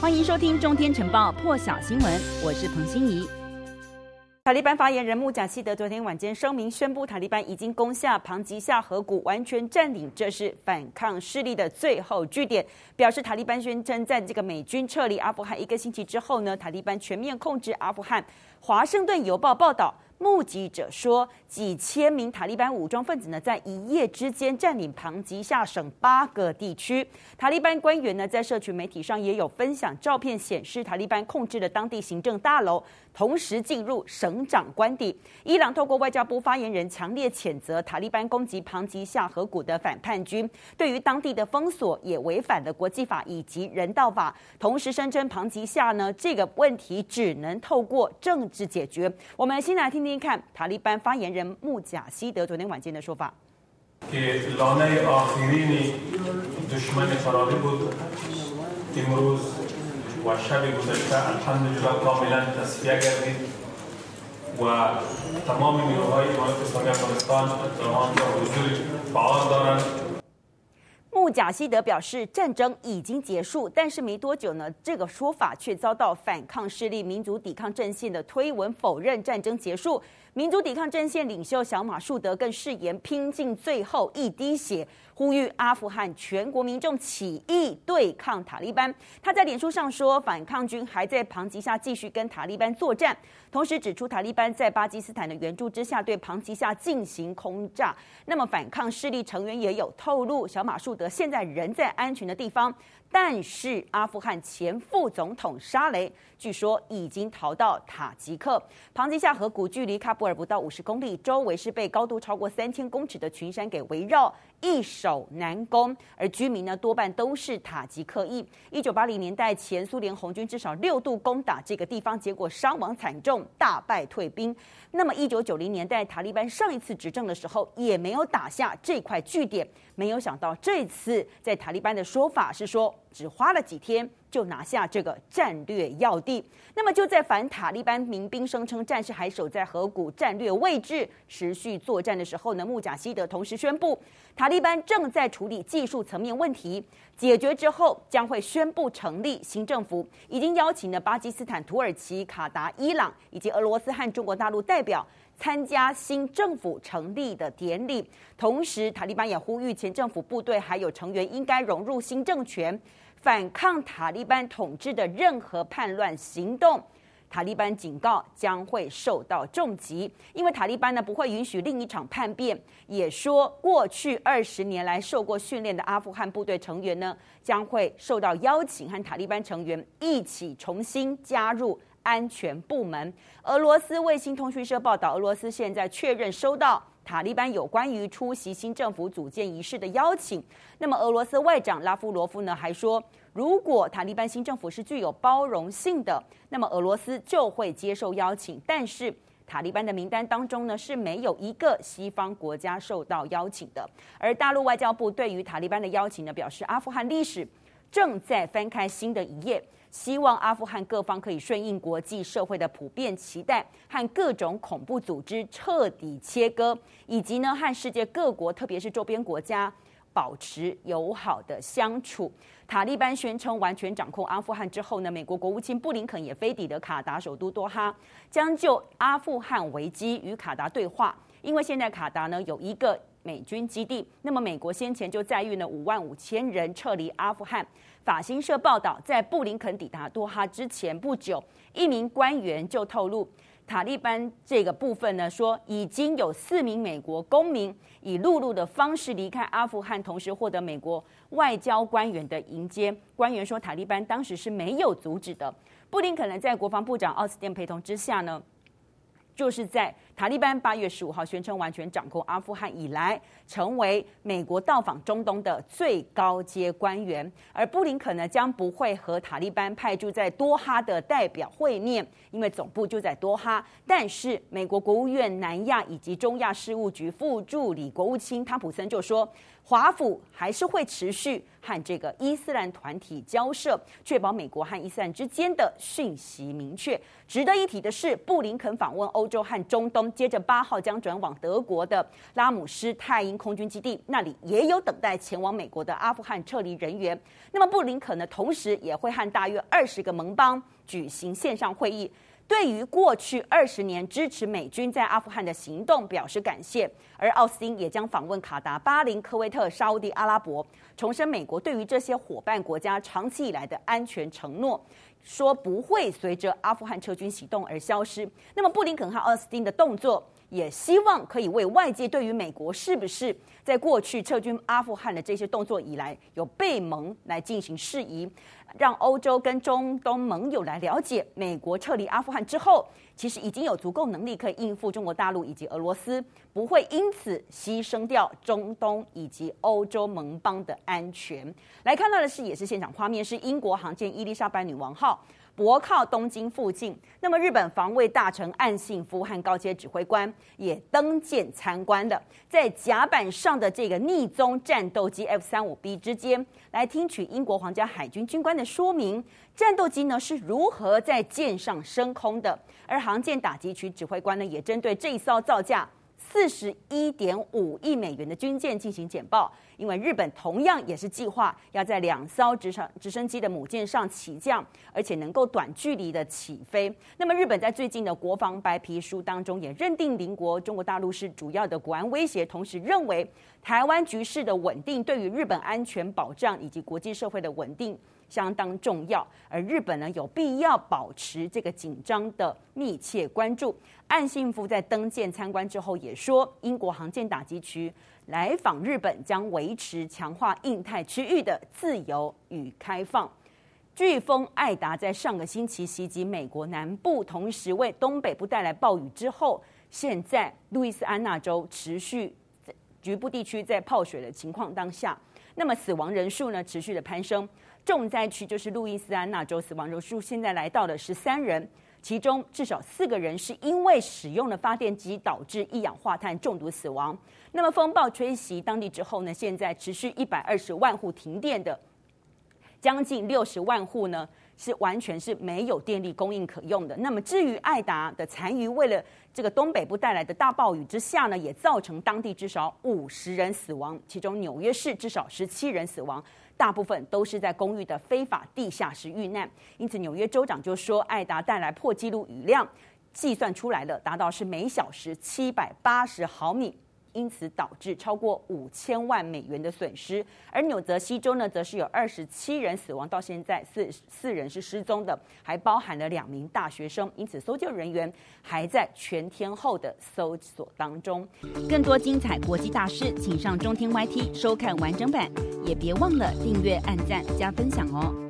欢迎收听《中天晨报》破晓新闻，我是彭欣怡。塔利班发言人穆贾希德昨天晚间声明宣布，塔利班已经攻下庞吉下河谷，完全占领，这是反抗势力的最后据点。表示塔利班宣称，在这个美军撤离阿富汗一个星期之后呢，塔利班全面控制阿富汗。华盛顿邮报报道。目击者说，几千名塔利班武装分子呢，在一夜之间占领庞吉下省八个地区。塔利班官员呢，在社群媒体上也有分享照片，显示塔利班控制了当地行政大楼，同时进入省长官邸。伊朗透过外交部发言人强烈谴责塔利班攻击庞吉下河谷的反叛军，对于当地的封锁也违反了国际法以及人道法。同时声称庞吉下呢，这个问题只能透过政治解决。我们先来听听。听看塔利班发言人穆贾希德昨天晚间的说法。贾希德表示，战争已经结束，但是没多久呢，这个说法却遭到反抗势力民族抵抗阵线的推文否认战争结束。民族抵抗阵线领袖小马树德更誓言拼尽最后一滴血，呼吁阿富汗全国民众起义对抗塔利班。他在脸书上说，反抗军还在庞吉下继续跟塔利班作战，同时指出塔利班在巴基斯坦的援助之下对庞吉下进行轰炸。那么反抗势力成员也有透露，小马树德现在人在安全的地方。但是阿富汗前副总统沙雷据说已经逃到塔吉克。庞吉夏河谷距离喀布尔不到五十公里，周围是被高度超过三千公尺的群山给围绕，易守难攻。而居民呢，多半都是塔吉克裔。一九八零年代前，苏联红军至少六度攻打这个地方，结果伤亡惨重，大败退兵。那么一九九零年代塔利班上一次执政的时候，也没有打下这块据点。没有想到这次在塔利班的说法是说，只花了几天就拿下这个战略要地。那么就在反塔利班民兵声称战士还守在河谷战略位置持续作战的时候呢，穆贾希德同时宣布，塔利班正在处理技术层面问题，解决之后将会宣布成立新政府。已经邀请了巴基斯坦、土耳其、卡达、伊朗以及俄罗斯和中国大陆代表参加新政府成立的典礼。同时，塔利班也呼吁前政府部队还有成员应该融入新政权。反抗塔利班统治的任何叛乱行动，塔利班警告将会受到重击，因为塔利班呢不会允许另一场叛变。也说，过去二十年来受过训练的阿富汗部队成员呢将会受到邀请，和塔利班成员一起重新加入安全部门。俄罗斯卫星通讯社报道，俄罗斯现在确认收到。塔利班有关于出席新政府组建仪式的邀请，那么俄罗斯外长拉夫罗夫呢还说，如果塔利班新政府是具有包容性的，那么俄罗斯就会接受邀请。但是塔利班的名单当中呢是没有一个西方国家受到邀请的。而大陆外交部对于塔利班的邀请呢表示，阿富汗历史正在翻开新的一页。希望阿富汗各方可以顺应国际社会的普遍期待，和各种恐怖组织彻底切割，以及呢和世界各国，特别是周边国家保持友好的相处。塔利班宣称完全掌控阿富汗之后呢，美国国务卿布林肯也飞抵了卡达首都多哈，将就阿富汗危机与卡达对话。因为现在卡达呢有一个美军基地，那么美国先前就载运了五万五千人撤离阿富汗。法新社报道，在布林肯抵达多哈之前不久，一名官员就透露，塔利班这个部分呢，说已经有四名美国公民以陆路的方式离开阿富汗，同时获得美国外交官员的迎接。官员说，塔利班当时是没有阻止的。布林肯呢，在国防部长奥斯汀陪同之下呢，就是在。塔利班八月十五号宣称完全掌控阿富汗以来，成为美国到访中东的最高阶官员。而布林肯呢，将不会和塔利班派驻在多哈的代表会面，因为总部就在多哈。但是，美国国务院南亚以及中亚事务局副助理国务卿汤普森就说，华府还是会持续和这个伊斯兰团体交涉，确保美国和伊斯兰之间的讯息明确。值得一提的是，布林肯访问欧洲和中东。接着八号将转往德国的拉姆施泰因空军基地，那里也有等待前往美国的阿富汗撤离人员。那么布林肯呢，同时也会和大约二十个盟邦举行线上会议。对于过去二十年支持美军在阿富汗的行动表示感谢，而奥斯汀也将访问卡达、巴林、科威特、沙乌地阿拉伯，重申美国对于这些伙伴国家长期以来的安全承诺，说不会随着阿富汗撤军行动而消失。那么布林肯和奥斯汀的动作，也希望可以为外界对于美国是不是在过去撤军阿富汗的这些动作以来有背盟来进行释疑。让欧洲跟中东盟友来了解，美国撤离阿富汗之后，其实已经有足够能力可以应付中国大陆以及俄罗斯，不会因此牺牲掉中东以及欧洲盟邦的安全。来看到的是，也是现场画面，是英国航舰伊丽莎白女王号。泊靠东京附近，那么日本防卫大臣岸信夫和高阶指挥官也登舰参观的，在甲板上的这个逆踪战斗机 F 三五 B 之间，来听取英国皇家海军军官的说明，战斗机呢是如何在舰上升空的，而航舰打击区指挥官呢也针对这一艘造价四十一点五亿美元的军舰进行简报，因为日本同样也是计划要在两艘直升直升机的母舰上起降，而且能够短距离的起飞。那么日本在最近的国防白皮书当中也认定邻国中国大陆是主要的国安威胁，同时认为台湾局势的稳定对于日本安全保障以及国际社会的稳定相当重要，而日本呢有必要保持这个紧张的密切关注。岸信夫在登舰参观之后也说，英国航舰打击区来访日本将维持强化印太区域的自由与开放。飓风艾达在上个星期袭击美国南部，同时为东北部带来暴雨之后，现在路易斯安那州持续局部地区在泡水的情况当下，那么死亡人数呢持续的攀升。重灾区就是路易斯安那州，死亡人数现在来到了十三人，其中至少四个人是因为使用了发电机导致一氧化碳中毒死亡。那么风暴吹袭当地之后呢，现在持续一百二十万户停电的，将近六十万户呢是完全是没有电力供应可用的。那么至于艾达的残余，为了这个东北部带来的大暴雨之下呢，也造成当地至少五十人死亡，其中纽约市至少十七人死亡。大部分都是在公寓的非法地下室遇难，因此纽约州长就说，艾达带来破纪录雨量，计算出来了，达到是每小时七百八十毫米，因此导致超过五千万美元的损失。而纽泽西州呢，则是有二十七人死亡，到现在四四人是失踪的，还包含了两名大学生，因此搜救人员还在全天候的搜索当中。更多精彩国际大事，请上中天 YT 收看完整版。也别忘了订阅、按赞、加分享哦！